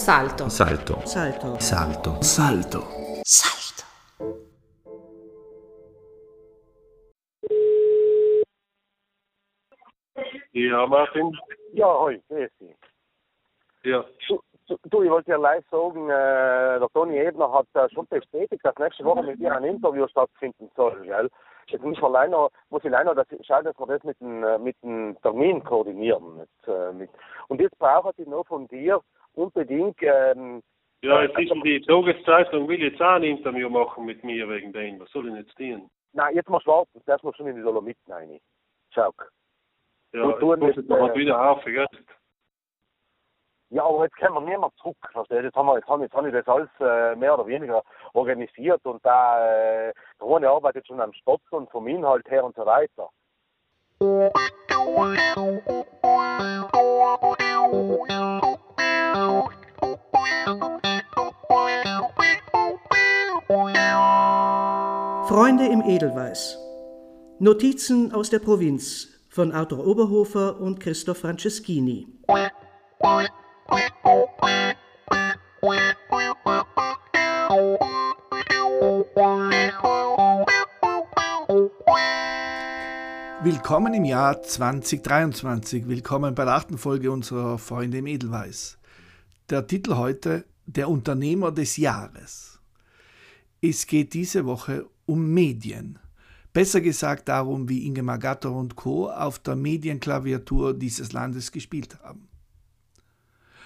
Salto. Salto. Salto. Salto. Salto. Salto. Ja, Martin. Ja, hoi, grüß dich. Ja. Du, ich wollte dir live sagen, äh, der Toni Ebner hat äh, schon bestätigt, dass nächste Woche mit dir ein Interview stattfinden soll, gell? Jetzt muss ich noch, muss ich leider, dass, schauen, dass wir das mit dem, äh, mit dem Termin koordinieren. Mit, äh, mit. Und jetzt brauche ich noch von dir unbedingt, ähm, Ja, jetzt ist die Tageszeitung will jetzt auch ein Interview machen mit mir wegen dem. Was soll ich jetzt tun? nein, jetzt mal warten, das muss schon in die Dolomiten rein. Schau. Ja, Und jetzt tun muss mit, ich noch äh, wieder auf, gell? Ja, aber jetzt können wir nicht mehr zurück, verstehst du? Jetzt, haben wir, jetzt, habe, jetzt habe ich das alles äh, mehr oder weniger organisiert und da äh, Rune arbeitet schon am Stock und vom Inhalt her und so weiter. Freunde im Edelweiß. Notizen aus der Provinz von Arthur Oberhofer und Christoph Franceschini. Willkommen im Jahr 2023. Willkommen bei der achten Folge unserer Freunde im Edelweiß. Der Titel heute Der Unternehmer des Jahres. Es geht diese Woche um Medien. Besser gesagt darum, wie Ingemar Gatter und Co. auf der Medienklaviatur dieses Landes gespielt haben.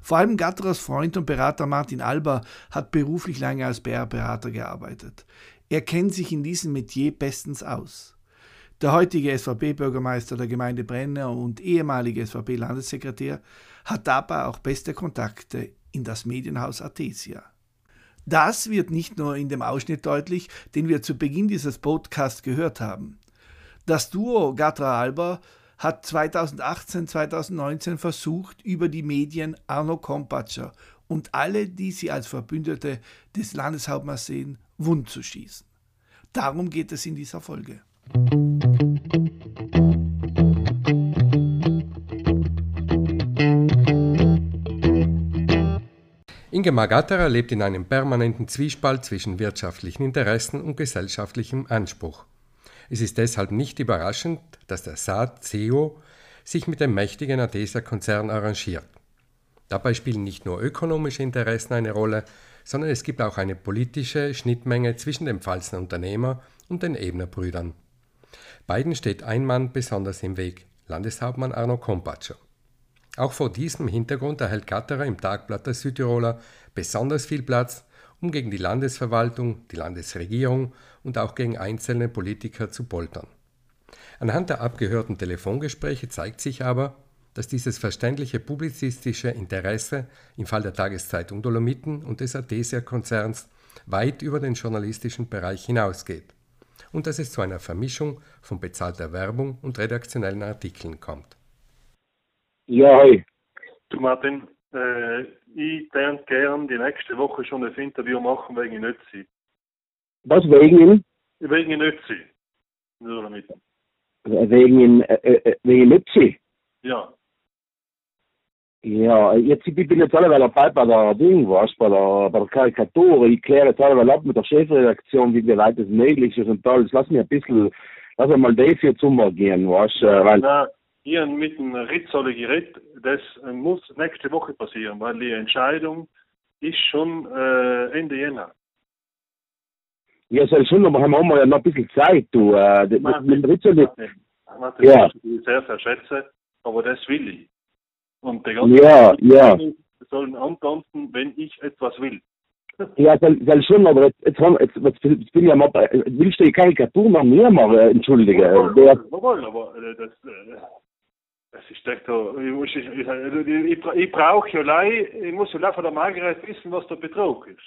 Vor allem Gatterers Freund und Berater Martin Alber hat beruflich lange als PR-Berater gearbeitet. Er kennt sich in diesem Metier bestens aus. Der heutige SVP-Bürgermeister der Gemeinde Brenner und ehemalige SVP-Landessekretär hat dabei auch beste Kontakte in das Medienhaus Artesia. Das wird nicht nur in dem Ausschnitt deutlich, den wir zu Beginn dieses Podcasts gehört haben. Das Duo Gatra Alba hat 2018-2019 versucht, über die Medien Arno Kompatscher und alle, die sie als Verbündete des Landeshauptmanns sehen, wund zu schießen. Darum geht es in dieser Folge. Ingemar Gatterer lebt in einem permanenten Zwiespalt zwischen wirtschaftlichen Interessen und gesellschaftlichem Anspruch. Es ist deshalb nicht überraschend, dass der Saat CEO sich mit dem mächtigen Adesa-Konzern arrangiert. Dabei spielen nicht nur ökonomische Interessen eine Rolle, sondern es gibt auch eine politische Schnittmenge zwischen dem Pfalzner Unternehmer und den Ebner Brüdern. Beiden steht ein Mann besonders im Weg, Landeshauptmann Arno Kompatscher. Auch vor diesem Hintergrund erhält Gatterer im Tagblatt der Südtiroler besonders viel Platz, um gegen die Landesverwaltung, die Landesregierung und auch gegen einzelne Politiker zu poltern. Anhand der abgehörten Telefongespräche zeigt sich aber, dass dieses verständliche publizistische Interesse im Fall der Tageszeitung Dolomiten und des Adesia-Konzerns weit über den journalistischen Bereich hinausgeht und dass es zu einer Vermischung von bezahlter Werbung und redaktionellen Artikeln kommt. Ja, hoi. Du Martin, äh, ich würde gern die nächste Woche schon ein Interview machen wegen Nützi. Was wegen ihm? Wegen Nützi. Nur damit. Wegen ihm, äh, äh, wegen Lützi? Ja. Ja, jetzt, ich bin jetzt alle dabei bei der Ding, was, bei der, bei der Karikatur. Ich kläre jetzt alle ab mit der Chefredaktion, wie weit es möglich ist und alles. Lass mich ein bisschen, lass mal das hier gehen, was, äh, weil, ich habe mit dem Ritzole geredet, das äh, muss nächste Woche passieren, weil die Entscheidung ist schon äh, Ende Jänner. ja, soll schon, aber haben wir ja noch ein bisschen Zeit, du, äh, mit, dem Martin, Ja. das ich sehr, sehr schätze, aber das will ich. Und die ganze Ja, ja. sollen antanzen, wenn ich etwas will. Ja, soll, soll schon, aber jetzt, jetzt, haben, jetzt, jetzt, jetzt bin ich ja mal, bei- willst du die Karikatur noch mehr machen, äh, entschuldige. Jawohl, Der, jawohl, aber äh, das, äh, das ist echt so, ich, muss, ich, ich, ich, ich brauche ja lei, ich muss ja von der Margaret wissen, was der Betrug ist.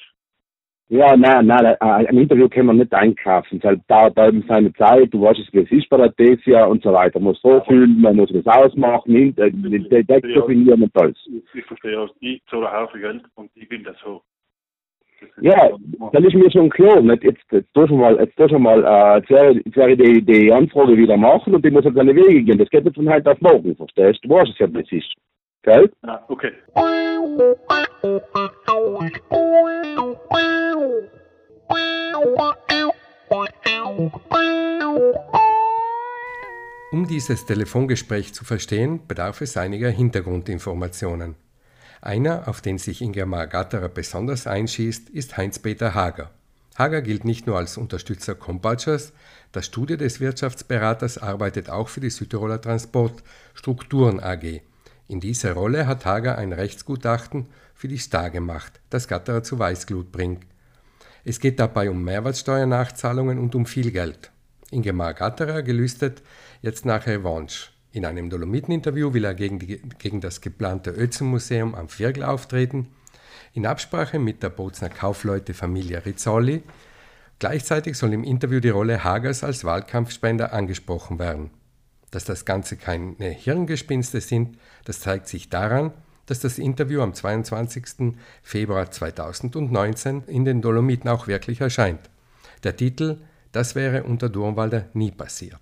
Ja, nein, nein, äh, ein Interview kann man nicht einkaufen. Es dauert eben seine Zeit, du weißt es, wie es ist bei der Thesia und so weiter. Man muss vorfühlen, man muss das ausmachen, äh, den Text definieren und alles. Ich, ich verstehe auch, ich zahle einen Haufen Geld und ich will das so. Ja, das ist mir schon klar. Nicht? Jetzt, jetzt tust du mal, jetzt du mal, äh, jetzt werde jetzt werde ich die, die Anfrage wieder machen und die muss jetzt seine Wege gehen. Das geht nicht von heute auf morgen, verstehst du? Du weißt es ja, wie es ist. Gell? Ah, okay. Um dieses Telefongespräch zu verstehen, bedarf es einiger Hintergrundinformationen. Einer, auf den sich Ingemar Gatterer besonders einschießt, ist Heinz-Peter Hager. Hager gilt nicht nur als Unterstützer Kompatschers, das Studio des Wirtschaftsberaters arbeitet auch für die Südtiroler Transport Strukturen AG, in dieser Rolle hat Hager ein Rechtsgutachten für die Star gemacht, das Gatterer zu Weißglut bringt. Es geht dabei um Mehrwertsteuernachzahlungen und um viel Geld. Ingemar Gatterer gelüstet jetzt nach Revanche. In einem Dolomiten-Interview will er gegen, die, gegen das geplante Özen-Museum am Virgel auftreten. In Absprache mit der Bozner Kaufleute Familie Rizzoli. Gleichzeitig soll im Interview die Rolle Hagers als Wahlkampfspender angesprochen werden. Dass das Ganze keine Hirngespinste sind, das zeigt sich daran, dass das Interview am 22. Februar 2019 in den Dolomiten auch wirklich erscheint. Der Titel Das wäre unter Durmwalder nie passiert.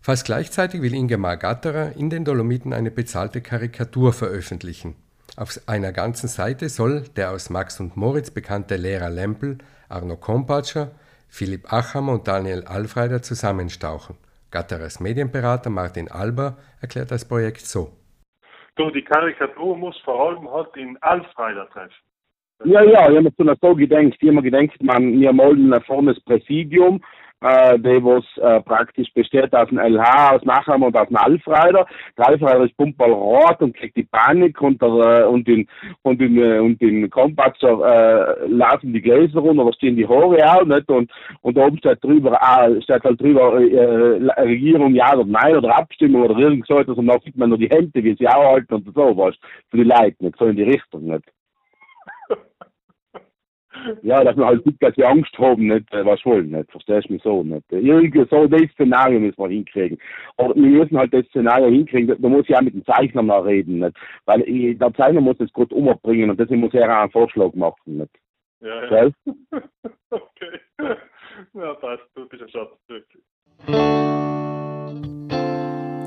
Fast gleichzeitig will Ingemar Gatterer in den Dolomiten eine bezahlte Karikatur veröffentlichen. Auf einer ganzen Seite soll der aus Max und Moritz bekannte Lehrer Lempel, Arno Kompatscher, Philipp Achammer und Daniel Alfreider zusammenstauchen. Gatterers Medienberater Martin Alber erklärt das Projekt so. Du, die Karikatur muss vor allem halt in Alfreider treffen. Ja, ja, ich habe mir so gedacht, ich habe mir gedacht, man, wir malen ein vornes Präsidium äh, die was äh, praktisch besteht aus einem LH, aus Nachhammer und aus einem Alfreider. Der Alfreider ist pumperl rot und kriegt die Panik und, der, äh, und den und den äh, und den Kompatzer äh, laufen die Gläser runter, da stehen die Haare auch nicht und und oben steht drüber äh, steht halt drüber äh, Regierung ja oder nein oder Abstimmung oder irgend so etwas und dann sieht man nur die Hände, wie sie auch halten und so was für die Leute nicht, so in die Richtung nicht. Ja, dass wir halt nicht, dass wir Angst haben, nicht, äh, was wollen, nicht, verstehst du mich so, nicht. Irgendwie so, das Szenario müssen wir hinkriegen. Aber wir müssen halt das Szenario hinkriegen, da muss ich auch mit dem Zeichner mal reden, nicht. Weil ich, der Zeichner muss das gut umbringen und deswegen muss er auch einen Vorschlag machen, nicht. Ja, ja. Okay. Ja, passt, du bist ein Schatz, wirklich.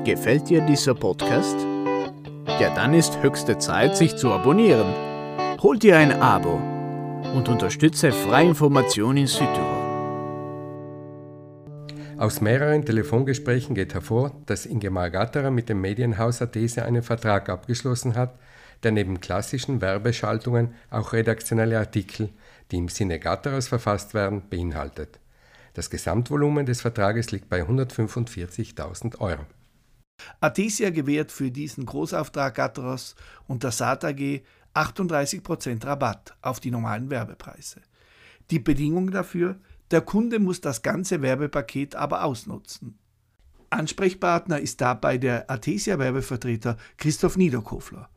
Gefällt dir dieser Podcast? Ja, dann ist höchste Zeit, sich zu abonnieren. Holt dir ein Abo und unterstütze freie Information in Südtirol. Aus mehreren Telefongesprächen geht hervor, dass Ingemar Gatterer mit dem Medienhaus Athese einen Vertrag abgeschlossen hat, der neben klassischen Werbeschaltungen auch redaktionelle Artikel, die im Sinne Gatterers verfasst werden, beinhaltet. Das Gesamtvolumen des Vertrages liegt bei 145.000 Euro. Athesia gewährt für diesen Großauftrag Gatterers und der SAT AG 38% Rabatt auf die normalen Werbepreise. Die Bedingung dafür, der Kunde muss das ganze Werbepaket aber ausnutzen. Ansprechpartner ist dabei der Athesia Werbevertreter Christoph Niederkofler.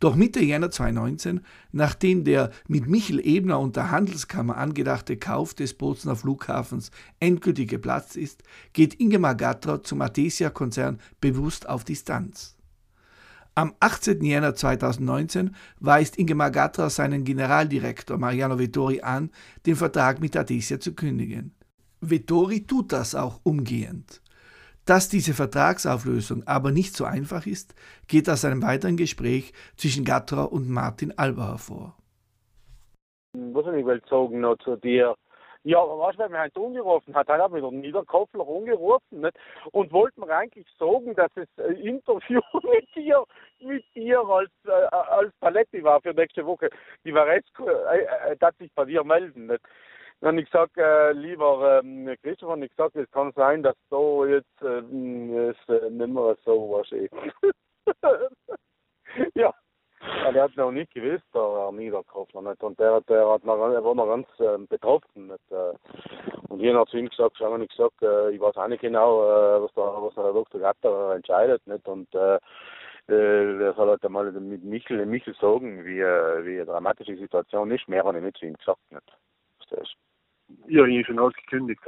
Doch Mitte Jänner 2019, nachdem der mit Michel Ebner und der Handelskammer angedachte Kauf des Bozner Flughafens endgültig geplatzt ist, geht Ingemar Gattra zum Athesia-Konzern bewusst auf Distanz. Am 18. Jänner 2019 weist Ingemar Gatra seinen Generaldirektor Mariano Vettori an, den Vertrag mit Adesia zu kündigen. Vettori tut das auch umgehend. Dass diese Vertragsauflösung aber nicht so einfach ist, geht aus einem weiteren Gespräch zwischen Gatra und Martin Alba hervor. Was ich will sagen noch zu dir, ja, aber weißt du, mich heute angerufen hat, hat er wieder Niederkopfler angerufen nicht? und wollte mir eigentlich sagen, dass ein Interview mit dir, mit dir als, äh, als Paletti war für nächste Woche. Die jetzt, äh, äh, dass sich bei dir melden. Nicht? Dann ich gesagt, äh, lieber ähm, Christoph, habe ich gesagt, es kann sein, dass so jetzt äh, es äh, nicht mehr so was ja. Ja, der hat noch nicht gewusst, der Niederkopfler nicht. Und der, der, hat noch, der war noch ganz äh, betroffen. Nicht? Äh. Und ich habe zu ihm gesagt, schau mal, gesagt, äh, ich weiß auch nicht genau, äh, was, der, was der Dr. Gatter entscheidet. Nicht? Und äh, äh, der soll halt einmal mit Michel, Michel sagen, wie, äh, wie eine dramatische Situation ist. Mehr habe ich nicht zu ihm gesagt. Nicht. Verstehst du? Ja, ich habe schon alles gekündigt.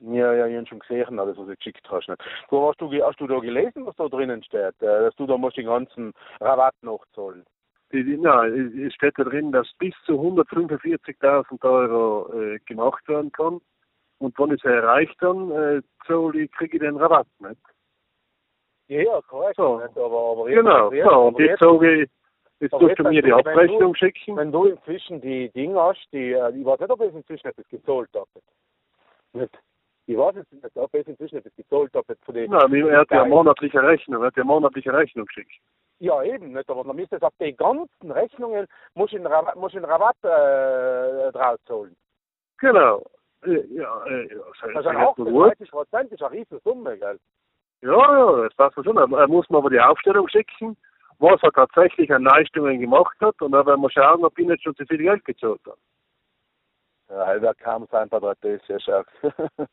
Ja, ja, ich habe schon gesehen, alles, was du geschickt hast. Nicht? Du, hast, du, hast du da gelesen, was da drinnen steht? Äh, dass du da musst den ganzen Rabatt nachzahlen? Nein, es steht da drin, dass bis zu 145.000 Euro äh, gemacht werden kann. Und wenn es erreicht dann, äh, zahle kriege ich den Rabatt nicht. Ja, ja, korrekt. So. Nicht? Aber, aber jetzt, genau, jetzt, so, und jetzt sage ich, Jetzt tust du mir die Abrechnung du, schicken. Wenn du inzwischen die Dinge hast, die, äh, ich weiß nicht, ob ich inzwischen etwas gezahlt habe. Nicht? Ich weiß jetzt nicht, ob es inzwischen etwas gezahlt hat von den. Nein, er hat ja monatliche Rechnung, er hat ja monatliche Rechnung geschickt. Ja, eben nicht, aber dann müsste auf die ganzen Rechnungen, muss ich einen Rabatt, muss ich einen Rabatt äh, draus zahlen. Genau. Äh, Ja, äh, ja, das Das sind heißt, gut. 38 Prozent, ist eine riesen Summe, gell? Ja, ja, das passt schon. Er er muss mir aber die Aufstellung schicken, was er tatsächlich an Leistungen gemacht hat und dann werden wir schauen, ob ich nicht schon zu viel Geld gezahlt habe. Ja, da kam es einfach das ist ja stark.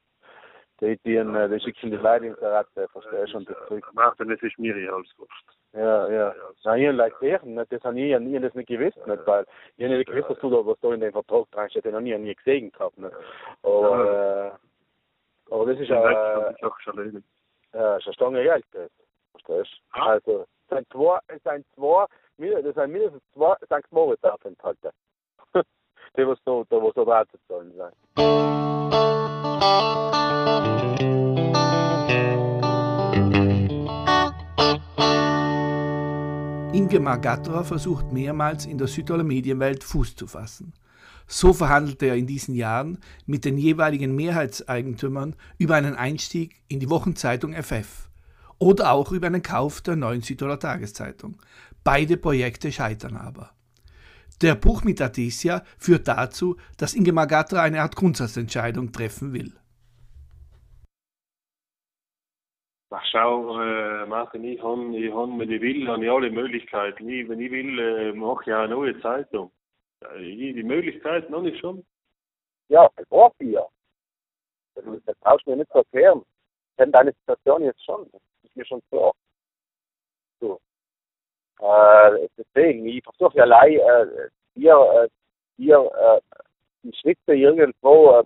die, die, die schicken die Leute ins Ratte, verstehst du, und das Zeug. Martin, das ist mir als Wurst. Ja, ja. Na, ich deren, nicht? das habe ich, ich das nicht gewusst, nicht? weil ich hab nicht gewusst, dass du da, was da in dem Vertrag dran steht, den habe ich nie gesehen gehabt. Nicht? Aber, äh, aber das ist Ja, ja, das äh, ja, ist eine Stange Geld, das. Verstehst du? Ja. Also, es sind zwei, es sind zwei, das sind mindestens zwei St. Moritz-Aufenthalte. die, was da, da, was da drauf zu zahlen Ingemar Gatterer versucht mehrmals in der Südtiroler Medienwelt Fuß zu fassen. So verhandelte er in diesen Jahren mit den jeweiligen Mehrheitseigentümern über einen Einstieg in die Wochenzeitung FF oder auch über einen Kauf der neuen Südtiroler Tageszeitung. Beide Projekte scheitern aber. Der Bruch mit Adesia führt dazu, dass Ingemar Gatterer eine Art Grundsatzentscheidung treffen will. Ach schau, äh, Martin, ich habe, ich hab, wenn ich will, habe ich alle Möglichkeiten. Ich, wenn ich will, äh, mache ich auch eine neue Zeitung. Äh, Ich, die Möglichkeiten habe ich schon. Ja, das war vier. Das, das brauchst du mir nicht zu erklären. Ich kenne deine Situation jetzt schon. Das ist mir schon klar. So. Äh, deswegen, ich versuche ja allein, äh, dir, äh, dir äh, die Schritte irgendwo, äh,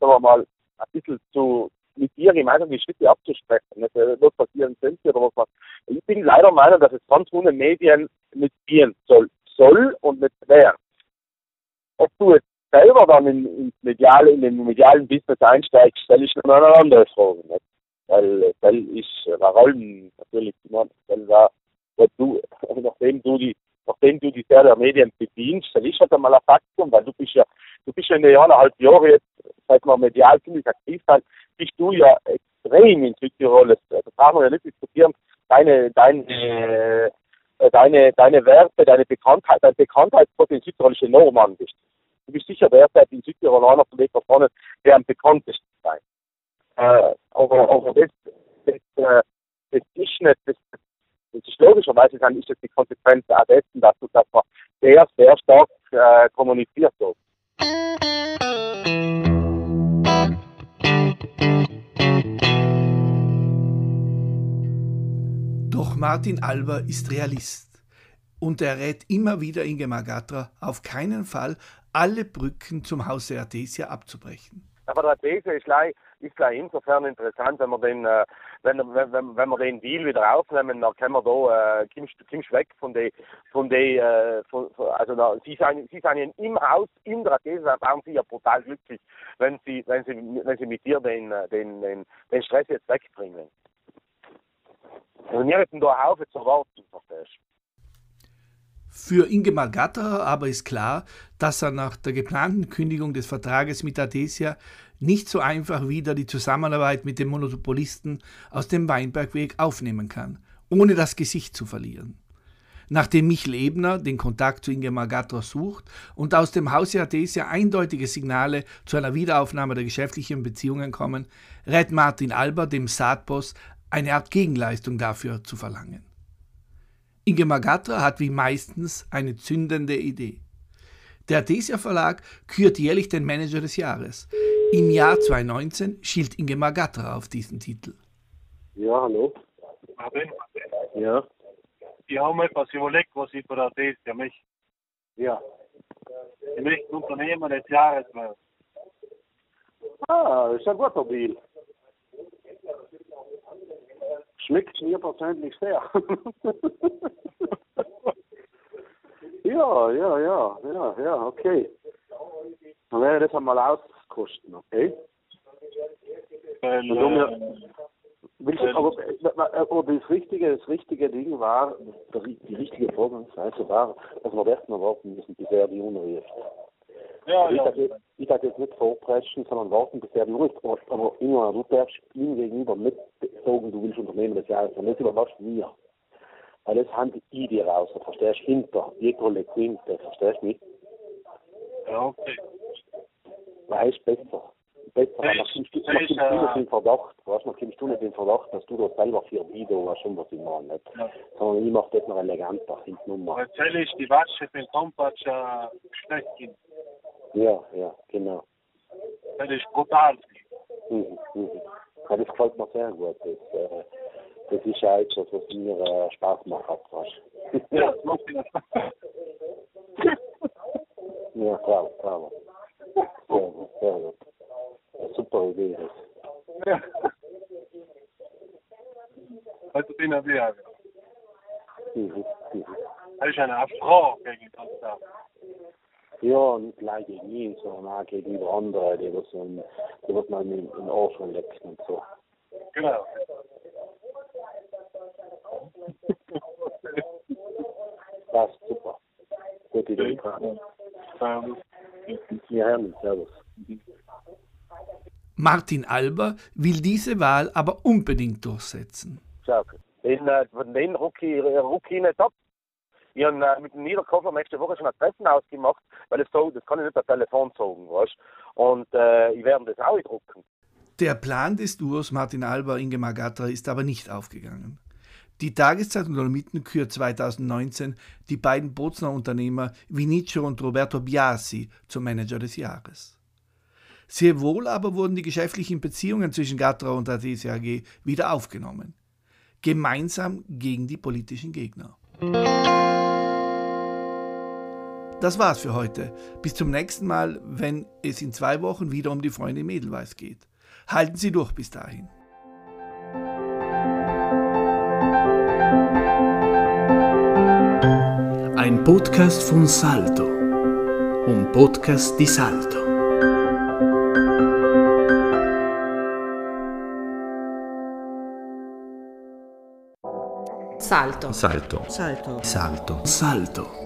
sagen wir mal, ein bisschen zu, mit dir gemeinsam die Schritte abzusprechen. Nicht, äh, was passieren könnte oder was man. Ich bin leider der Meinung, dass es ganz ohne Medien mitgehen soll. Soll und nicht werden. Ob du jetzt selber dann in, ins mediale, in den medialen Business einsteigst, stelle ich noch eine andere Frage. Nicht? Weil äh, das ist äh, allem natürlich immer, weil, weil du, nachdem du die nachdem du die Serie Medien bedienst, das ist halt einmal ein Faktum, weil du bist ja, du bist ja in den eineinhalb Jahren jetzt, seit wir medial ziemlich aktiv sind, bist du ja extrem in Südtirol, das, brauchen wir ja nicht diskutieren, deine, deine, äh, deine, deine Werte, deine Bekanntheit, dein Bekanntheitspotenzial ist enorm an bist. Du bist sicher derzeit in Südtirol einer von den Personen, der am bekanntesten sein. Äh, aber, aber das, das, äh, das ist nicht, das, das ist logischerweise dann ist das die Konsequenz auch dessen, dass du, dass man sehr, sehr stark äh, kommuniziert so. Doch Martin Alber ist Realist und er rät immer wieder Ingemar Gatra, auf keinen Fall alle Brücken zum Hause Artesia abzubrechen. Aber der These ist gleich, ist gleich insofern interessant, wenn man den, äh, wenn, wenn, wenn, wir den Deal wieder aufnehmen, dann können wir da, äh, kommst, kommst weg von den, von den, äh, von, von, also da, sie sind, sie sind im Haus, in der These, dann waren sie ja brutal glücklich, wenn sie, wenn sie, wenn sie mit dir den, äh, den, den, den Stress jetzt wegbringen. Also wir hätten da auf zu warten, verstehst du? Für Ingemar Gatterer aber ist klar, dass er nach der geplanten Kündigung des Vertrages mit Adesia nicht so einfach wieder die Zusammenarbeit mit dem Monopolisten aus dem Weinbergweg aufnehmen kann, ohne das Gesicht zu verlieren. Nachdem Michel Ebner den Kontakt zu Ingemar Gatterer sucht und aus dem Hause Adesia eindeutige Signale zu einer Wiederaufnahme der geschäftlichen Beziehungen kommen, rät Martin Alber dem Saatboss, eine Art Gegenleistung dafür zu verlangen. Ingemar Gatra hat wie meistens eine zündende Idee. Der Adesia Verlag kürt jährlich den Manager des Jahres. Im Jahr 2019 schielt Ingemar Gatra auf diesen Titel. Ja, hallo. Martin, Ja. ich habe mir etwas überlegt, was ich für. Ja, mich, Ja. ich möchte Unternehmer des Jahres werden. Ah, ist ein guter Deal. Schmeckt mir persönlich sehr. ja, ja, ja, ja, ja, okay. Dann werde ich das einmal auskosten, okay? Weil, du mir- äh, Willst aber, äh, aber das richtige, das richtige Ding war, die richtige Vorgangsweise war, dass wir erst mal warten müssen, bis er die umruft. Ja, ich, ja. Sage, ich sage jetzt nicht vorpreschen, sondern warten, bis er durchgebracht Aber immer, du darfst ihm gegenüber nicht sagen, du willst Unternehmen des Jahres, sondern das überlasst mir. Weil das handelt ich dir raus, verstehst du? Hinter jeder Legende, verstehst du mich? Ja, okay. Weil es besser. Besser, du, man kommst du nicht in Verdacht, weißt, man kommst du nicht in Verdacht, dass du da selber für Video was schon was ich meine, nicht? Ja. Sondern ich mache das noch eleganter, hinten Nummer. Erzähl ich die Wasche mit Kompass äh, schlecht Ja, ja, genau. Das ist brutal. Mhm, mhm. Ja, das gefällt mir sehr gut. Das, äh, das ist ja etwas, was mir äh, Spaß macht, weißt Ja, das macht mir Ja, klar, klar. Sehr gut, sehr gut. Eine super Idee. Das. Ja. Also bin ich ja. Mhm, mhm. Das ist eine Frau gegen das da. Ja, nicht gleich gegen ihn, sondern auch gegenüber anderen, die was, um, die was man in den Arsch lecken und so. Genau. Das ist super. Gute Idee. Ja, Herrn, servus. Martin Alber will diese Wahl aber unbedingt durchsetzen. Den, äh, von den Rookie, Rookie nicht ab. Ich habe äh, mit dem Niederkoffer nächste Woche schon ein Treffen ausgemacht, weil es so, das kann ich nicht per Telefon sagen, weißt Und äh, ich werde das auch drucken. Der Plan des Duos Martin Alber Ingemar Gatra ist aber nicht aufgegangen. Die Tageszeitung Dolomiten kürt 2019 die beiden Bozner Unternehmer Vinicio und Roberto Biasi zum Manager des Jahres. Sehr wohl aber wurden die geschäftlichen Beziehungen zwischen Gatra und der DCAG wieder aufgenommen. Gemeinsam gegen die politischen Gegner. Das war's für heute. Bis zum nächsten Mal, wenn es in zwei Wochen wieder um die Freunde im Edelweiß geht. Halten Sie durch bis dahin. Ein Podcast von Salto. Un podcast di Salto. Salto. Salto. Salto. Salto. Salto. Salto.